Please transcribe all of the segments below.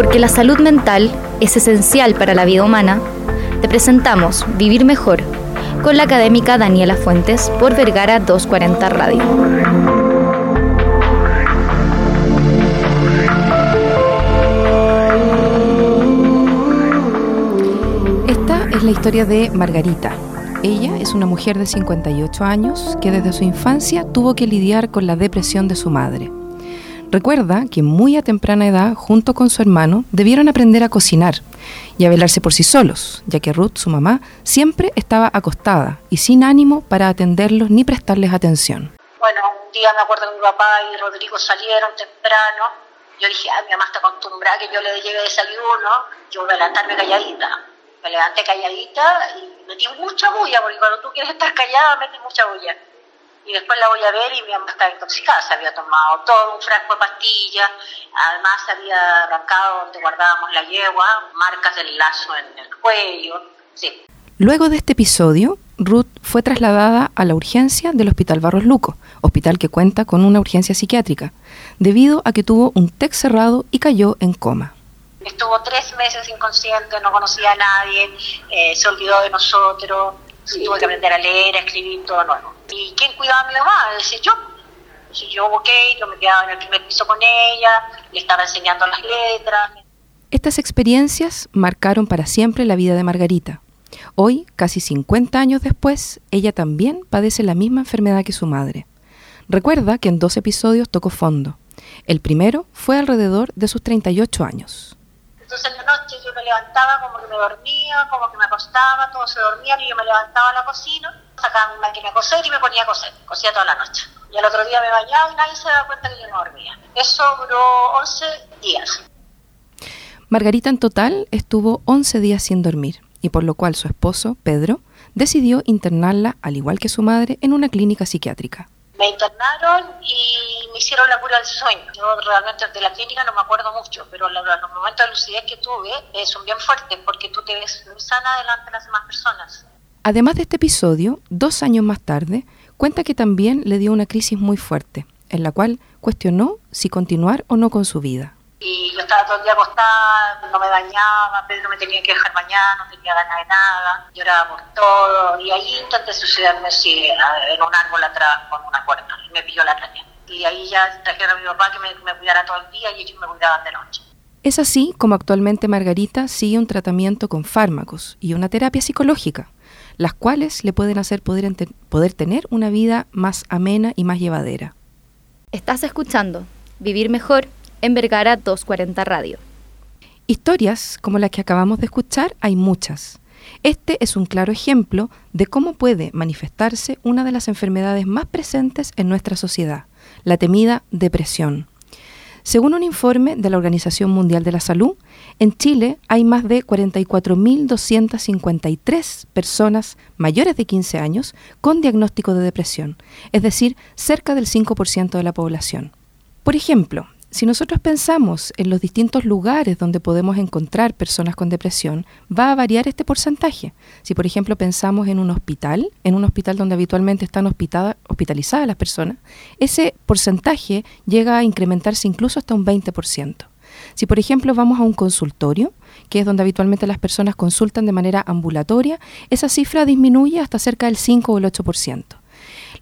Porque la salud mental es esencial para la vida humana, te presentamos Vivir Mejor con la académica Daniela Fuentes por Vergara 240 Radio. Esta es la historia de Margarita. Ella es una mujer de 58 años que desde su infancia tuvo que lidiar con la depresión de su madre. Recuerda que muy a temprana edad, junto con su hermano, debieron aprender a cocinar y a velarse por sí solos, ya que Ruth, su mamá, siempre estaba acostada y sin ánimo para atenderlos ni prestarles atención. Bueno, un día me acuerdo que mi papá y Rodrigo salieron temprano. Yo dije, ah, mi mamá está acostumbrada que yo le lleve desayuno, yo voy a levantarme calladita. Me levanté calladita y metí mucha bulla, porque cuando tú quieres estar callada, metes mucha bulla y después la voy a ver y mi mamá estaba intoxicada, se había tomado todo un frasco de pastillas, además se había arrancado donde guardábamos la yegua, marcas del lazo en el cuello, sí. Luego de este episodio, Ruth fue trasladada a la urgencia del Hospital Barros Luco, hospital que cuenta con una urgencia psiquiátrica, debido a que tuvo un TEC cerrado y cayó en coma. Estuvo tres meses inconsciente, no conocía a nadie, eh, se olvidó de nosotros, tuve que aprender a leer, a escribir todo nuevo. ¿Y quién cuidaba a mi mamá? Decía yo. Entonces yo, ok, yo me quedaba en el primer piso con ella, le estaba enseñando las letras. Estas experiencias marcaron para siempre la vida de Margarita. Hoy, casi 50 años después, ella también padece la misma enfermedad que su madre. Recuerda que en dos episodios tocó fondo. El primero fue alrededor de sus 38 años. Entonces en la noche yo me levantaba como que me dormía, como que me acostaba, todos se dormían y yo me levantaba a la cocina sacaba mi máquina a coser y me ponía a coser. Cosía toda la noche. Y al otro día me bañaba y nadie se daba cuenta que yo no dormía. Eso duró 11 días. Margarita en total estuvo 11 días sin dormir y por lo cual su esposo, Pedro, decidió internarla, al igual que su madre, en una clínica psiquiátrica. Me internaron y me hicieron la cura del sueño. Yo realmente de la clínica no me acuerdo mucho, pero los, momentos de lucidez que tuve eh, son bien fuertes porque tú te ves muy sana delante de las demás personas. Además de este episodio, dos años más tarde, cuenta que también le dio una crisis muy fuerte, en la cual cuestionó si continuar o no con su vida. Y yo estaba todo el día acostada, no me bañaba, Pedro me tenía que dejar bañar, no tenía ganas de nada, lloraba por todo. Y ahí intenté suicidarme en un árbol atrás con una puerta, y me pilló la araña. Y ahí ya trajeron a mi papá que me, me cuidara todo el día y ellos me cuidaban de noche. Es así como actualmente Margarita sigue un tratamiento con fármacos y una terapia psicológica las cuales le pueden hacer poder, poder tener una vida más amena y más llevadera. Estás escuchando Vivir Mejor en Vergara 240 Radio. Historias como las que acabamos de escuchar hay muchas. Este es un claro ejemplo de cómo puede manifestarse una de las enfermedades más presentes en nuestra sociedad, la temida depresión. Según un informe de la Organización Mundial de la Salud, en Chile hay más de 44.253 personas mayores de 15 años con diagnóstico de depresión, es decir, cerca del 5% de la población. Por ejemplo, si nosotros pensamos en los distintos lugares donde podemos encontrar personas con depresión, va a variar este porcentaje. Si, por ejemplo, pensamos en un hospital, en un hospital donde habitualmente están hospitalizadas las personas, ese porcentaje llega a incrementarse incluso hasta un 20%. Si, por ejemplo, vamos a un consultorio, que es donde habitualmente las personas consultan de manera ambulatoria, esa cifra disminuye hasta cerca del 5 o el 8%.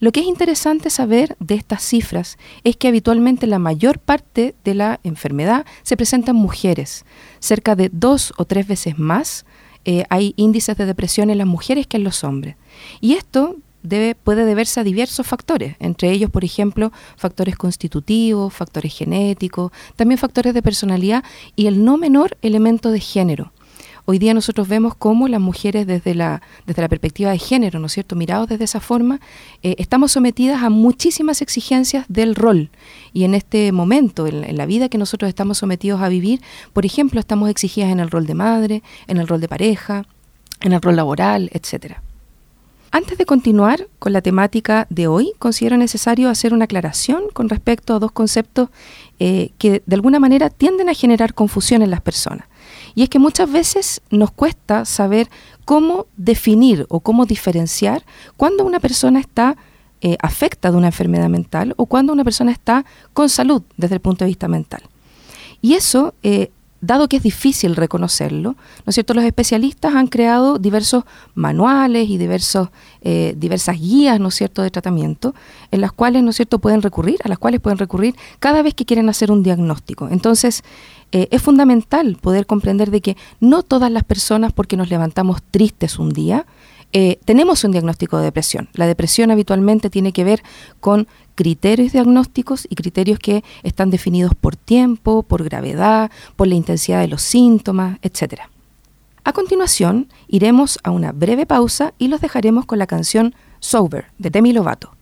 Lo que es interesante saber de estas cifras es que habitualmente la mayor parte de la enfermedad se presenta en mujeres. Cerca de dos o tres veces más eh, hay índices de depresión en las mujeres que en los hombres. Y esto Debe, puede deberse a diversos factores, entre ellos, por ejemplo, factores constitutivos, factores genéticos, también factores de personalidad y el no menor elemento de género. Hoy día nosotros vemos cómo las mujeres desde la, desde la perspectiva de género, ¿no es cierto?, mirados desde esa forma, eh, estamos sometidas a muchísimas exigencias del rol. Y en este momento, en, la vida que nosotros estamos sometidos a vivir, por ejemplo, estamos exigidas en el rol de madre, en el rol de pareja, en el rol laboral, etcétera. Antes de continuar con la temática de hoy, considero necesario hacer una aclaración con respecto a dos conceptos eh, que de alguna manera tienden a generar confusión en las personas. Y es que muchas veces nos cuesta saber cómo definir o cómo diferenciar cuando una persona está eh, afecta de una enfermedad mental o cuando una persona está con salud desde el punto de vista mental. Y eso eh, dado que es difícil reconocerlo, ¿no es cierto? Los especialistas han creado diversos manuales y diversos, eh, diversas guías, ¿no es cierto?, de tratamiento, en las cuales, ¿no es cierto?, pueden recurrir, a las cuales pueden recurrir cada vez que quieren hacer un diagnóstico. Entonces, eh, es fundamental poder comprender de que no todas las personas, porque nos levantamos tristes un día, eh, tenemos un diagnóstico de depresión. La depresión habitualmente tiene que ver con criterios diagnósticos y criterios que están definidos por tiempo, por gravedad, por la intensidad de los síntomas, etc. A continuación, iremos a una breve pausa y los dejaremos con la canción Sober de Demi Lovato.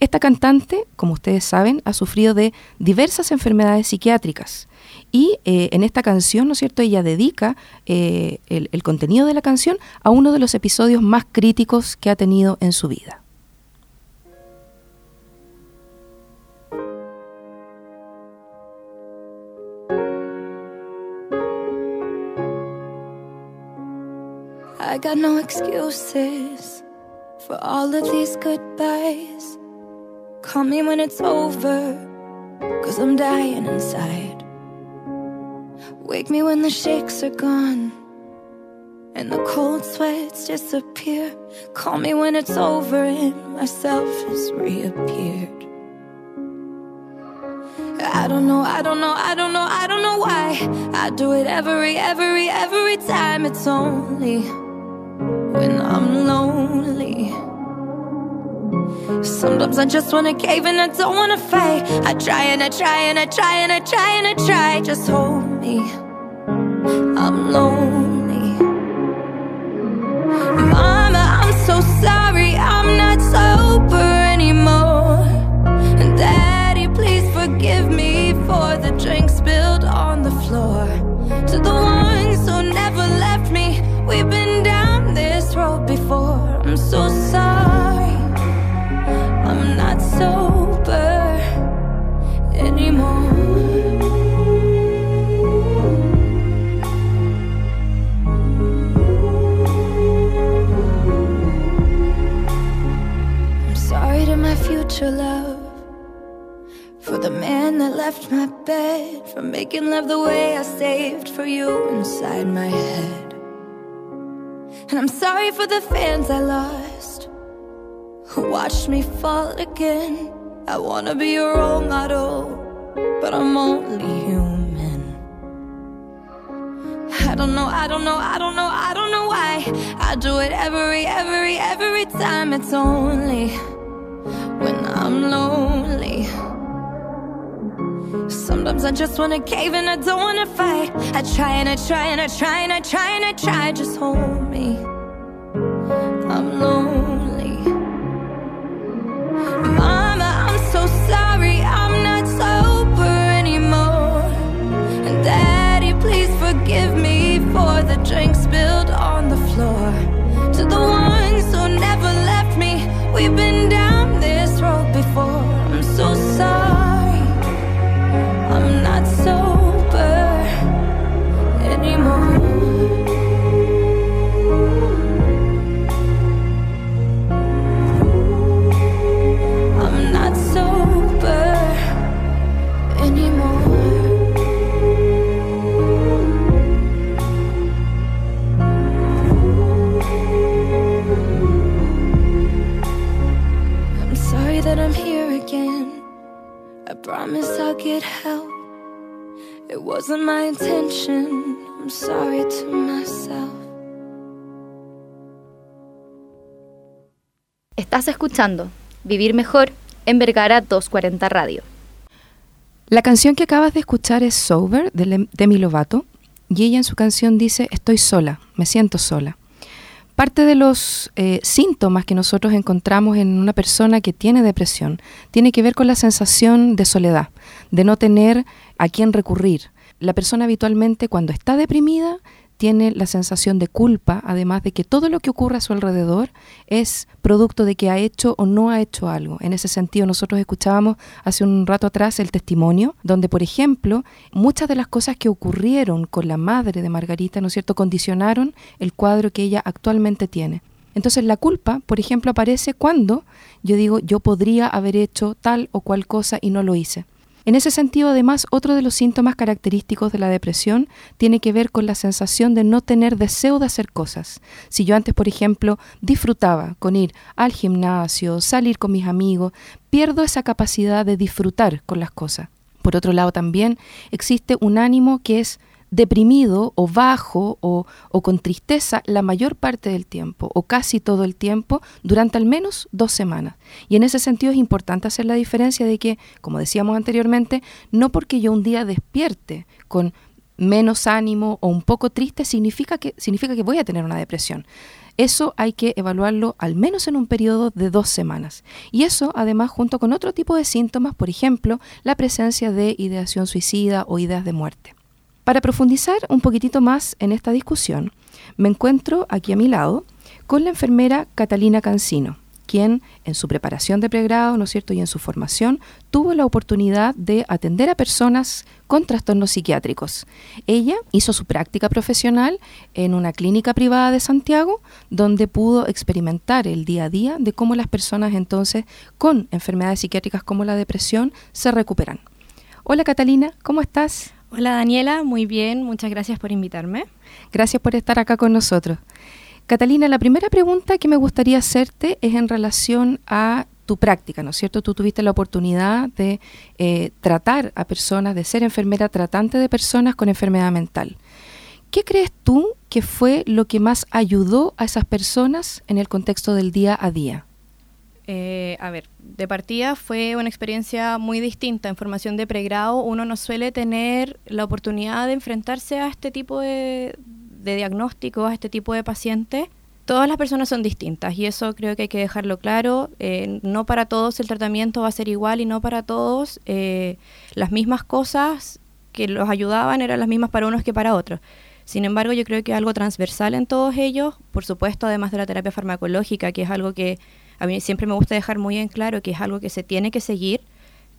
Esta cantante, como ustedes saben, ha sufrido de diversas enfermedades psiquiátricas y eh, en esta canción, ¿no es cierto?, ella dedica eh, el, el contenido de la canción a uno de los episodios más críticos que ha tenido en su vida. I got no excuses for all of these goodbyes. Call me when it's over, cause I'm dying inside. Wake me when the shakes are gone and the cold sweats disappear. Call me when it's over and myself has reappeared. I don't know, I don't know, I don't know, I don't know why. I do it every, every, every time. It's only when I'm lonely. Sometimes I just wanna cave and I don't wanna fight. I try and I try and I try and I try and I try. Just hold me. I'm lonely. Love. For the man that left my bed. For making love the way I saved for you inside my head. And I'm sorry for the fans I lost. Who watched me fall again. I wanna be your role model. But I'm only human. I don't know, I don't know, I don't know, I don't know why. I do it every, every, every time. It's only I'm lonely. Sometimes I just wanna cave and I don't wanna fight. I try and I try and I try and I try and I try. Just hold me. Estás escuchando Vivir Mejor en Vergara 240 Radio. La canción que acabas de escuchar es Sober de Demi Lovato y ella en su canción dice estoy sola, me siento sola. Parte de los eh, síntomas que nosotros encontramos en una persona que tiene depresión tiene que ver con la sensación de soledad, de no tener a quién recurrir. La persona habitualmente cuando está deprimida tiene la sensación de culpa, además de que todo lo que ocurre a su alrededor es producto de que ha hecho o no ha hecho algo. En ese sentido, nosotros escuchábamos hace un rato atrás el testimonio, donde, por ejemplo, muchas de las cosas que ocurrieron con la madre de Margarita, ¿no es cierto?, condicionaron el cuadro que ella actualmente tiene. Entonces la culpa, por ejemplo, aparece cuando yo digo yo podría haber hecho tal o cual cosa y no lo hice. En ese sentido, además, otro de los síntomas característicos de la depresión tiene que ver con la sensación de no tener deseo de hacer cosas. Si yo antes, por ejemplo, disfrutaba con ir al gimnasio, salir con mis amigos, pierdo esa capacidad de disfrutar con las cosas. Por otro lado, también existe un ánimo que es deprimido o bajo o, con tristeza la mayor parte del tiempo o casi todo el tiempo durante al menos dos semanas. Y en ese sentido es importante hacer la diferencia de que, como decíamos anteriormente, no porque yo un día despierte con menos ánimo o un poco triste significa que, significa que voy a tener una depresión. Eso hay que evaluarlo al menos en un periodo de dos semanas. Y eso además junto con otro tipo de síntomas, por ejemplo, la presencia de ideación suicida o ideas de muerte. Para profundizar un poquitito más en esta discusión, me encuentro aquí a mi lado con la enfermera Catalina Cancino, quien en su preparación de pregrado, ¿no es cierto?, y en su formación, tuvo la oportunidad de atender a personas con trastornos psiquiátricos. Ella hizo su práctica profesional en una clínica privada de Santiago, donde pudo experimentar el día a día de cómo las personas entonces con enfermedades psiquiátricas como la depresión se recuperan. Hola Catalina, ¿cómo estás? Hola Daniela, muy bien, muchas gracias por invitarme. Gracias por estar acá con nosotros. Catalina, la primera pregunta que me gustaría hacerte es en relación a tu práctica, ¿no es cierto? Tú tuviste la oportunidad de eh, tratar a personas, de ser enfermera tratante de personas con enfermedad mental. ¿Qué crees tú que fue lo que más ayudó a esas personas en el contexto del día a día? Eh, a ver, de partida fue una experiencia muy distinta. En formación de pregrado uno no suele tener la oportunidad de enfrentarse a este tipo de, diagnósticos, a este tipo de pacientes. Todas las personas son distintas y eso creo que hay que dejarlo claro. Eh, no para todos el tratamiento va a ser igual y no para todos eh, las mismas cosas que los ayudaban eran las mismas para unos que para otros. Sin embargo, yo creo que algo transversal en todos ellos, por supuesto, además de la terapia farmacológica, que es algo que a mí siempre me gusta dejar muy en claro que es algo que se tiene que seguir,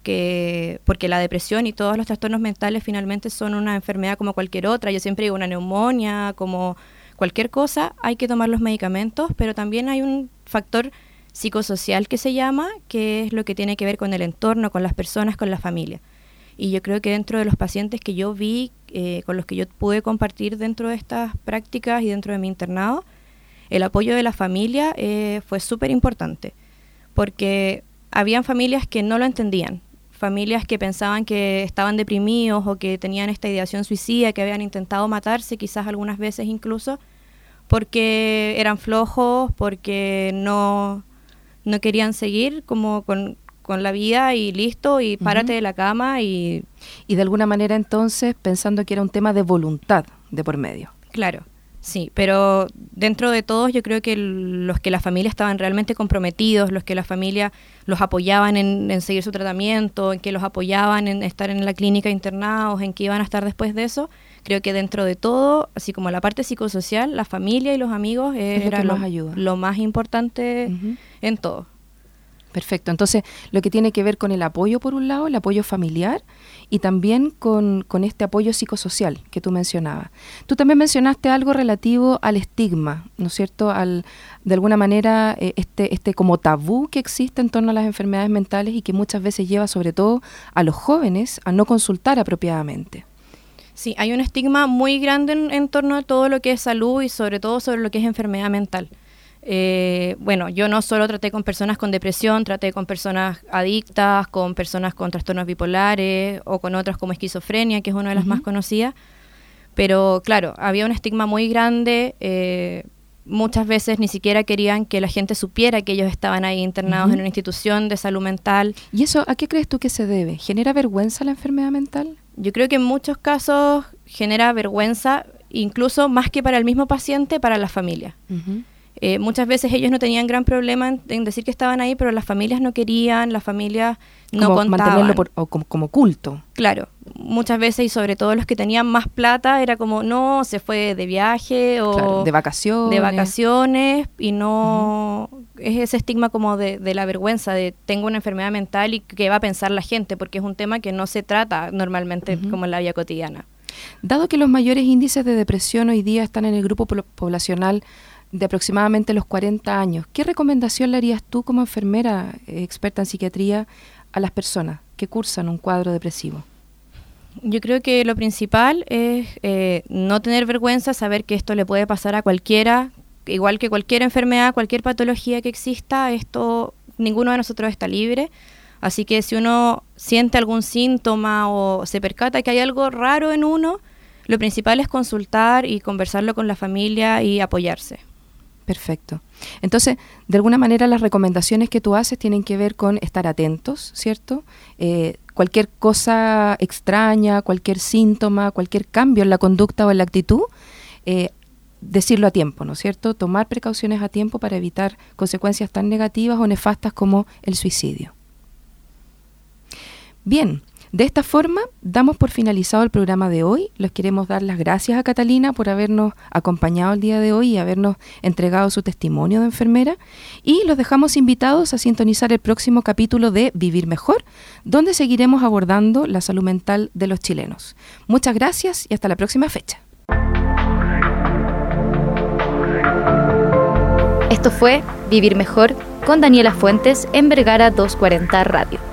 que porque la depresión y todos los trastornos mentales finalmente son una enfermedad como cualquier otra. Yo siempre digo una neumonía, como cualquier cosa, hay que tomar los medicamentos, pero también hay un factor psicosocial que se llama, que es lo que tiene que ver con el entorno, con las personas, con la familia. Y yo creo que dentro de los pacientes que yo vi, eh, con los que yo pude compartir dentro de estas prácticas y dentro de mi internado, el apoyo de la familia eh, fue súper importante, porque habían familias que no lo entendían, familias que pensaban que estaban deprimidos o que tenían esta ideación suicida, que habían intentado matarse quizás algunas veces incluso, porque eran flojos, porque no, no querían seguir como con, la vida y listo, y párate de la cama y... Y de alguna manera entonces pensando que era un tema de voluntad de por medio. Claro. Sí, pero dentro de todos yo creo que los que la familia estaban realmente comprometidos, los que la familia los apoyaban en, seguir su tratamiento, en que los apoyaban en estar en la clínica internados, en que iban a estar después de eso, creo que dentro de todo, así como la parte psicosocial, la familia y los amigos era lo, lo, más importante en todo. Perfecto. Entonces, lo que tiene que ver con el apoyo, por un lado, el apoyo familiar, y también con, este apoyo psicosocial que tú mencionabas. Tú también mencionaste algo relativo al estigma, ¿no es cierto? Al, de alguna manera, eh, este, este como tabú que existe en torno a las enfermedades mentales y que muchas veces lleva sobre todo a los jóvenes a no consultar apropiadamente. Sí, hay un estigma muy grande en torno a todo lo que es salud y sobre todo sobre lo que es enfermedad mental. Eh, bueno, yo no solo traté con personas con depresión, traté con personas adictas, con personas con trastornos bipolares o con otras como esquizofrenia, que es una de las más conocidas. Pero claro, había un estigma muy grande. Eh, muchas veces ni siquiera querían que la gente supiera que ellos estaban ahí internados en una institución de salud mental. ¿Y eso a qué crees tú que se debe? ¿Genera vergüenza la enfermedad mental? Yo creo que en muchos casos genera vergüenza, incluso más que para el mismo paciente, para la familia. Eh, muchas veces ellos no tenían gran problema en, decir que estaban ahí, pero las familias no querían, las familias no como Mantenerlo como, culto. Claro, muchas veces y sobre todo los que tenían más plata era como, no, se fue de viaje o... de vacaciones. De vacaciones y no... Es ese estigma como de, la vergüenza de tengo una enfermedad mental y qué va a pensar la gente, porque es un tema que no se trata normalmente como en la vida cotidiana. Dado que los mayores índices de depresión hoy día están en el grupo poblacional de aproximadamente los 40 años, ¿qué recomendación le harías tú como enfermera eh, experta en psiquiatría a las personas que cursan un cuadro depresivo? Yo creo que lo principal es eh, no tener vergüenza, saber que esto le puede pasar a cualquiera, igual que cualquier enfermedad, cualquier patología que exista, esto ninguno de nosotros está libre. Así que si uno siente algún síntoma o se percata que hay algo raro en uno, lo principal es consultar y conversarlo con la familia y apoyarse. Perfecto. Entonces, de alguna manera las recomendaciones que tú haces tienen que ver con estar atentos, ¿cierto? Eh, cualquier cosa extraña, cualquier síntoma, cualquier cambio en la conducta o en la actitud, eh, decirlo a tiempo, ¿no es cierto? Tomar precauciones a tiempo para evitar consecuencias tan negativas o nefastas como el suicidio. Bien, de esta forma damos por finalizado el programa de hoy. Les queremos dar las gracias a Catalina por habernos acompañado el día de hoy y habernos entregado su testimonio de enfermera. Y los dejamos invitados a sintonizar el próximo capítulo de Vivir Mejor, donde seguiremos abordando la salud mental de los chilenos. Muchas gracias y hasta la próxima fecha. Esto fue Vivir Mejor con Daniela Fuentes en Vergara 240 Radio.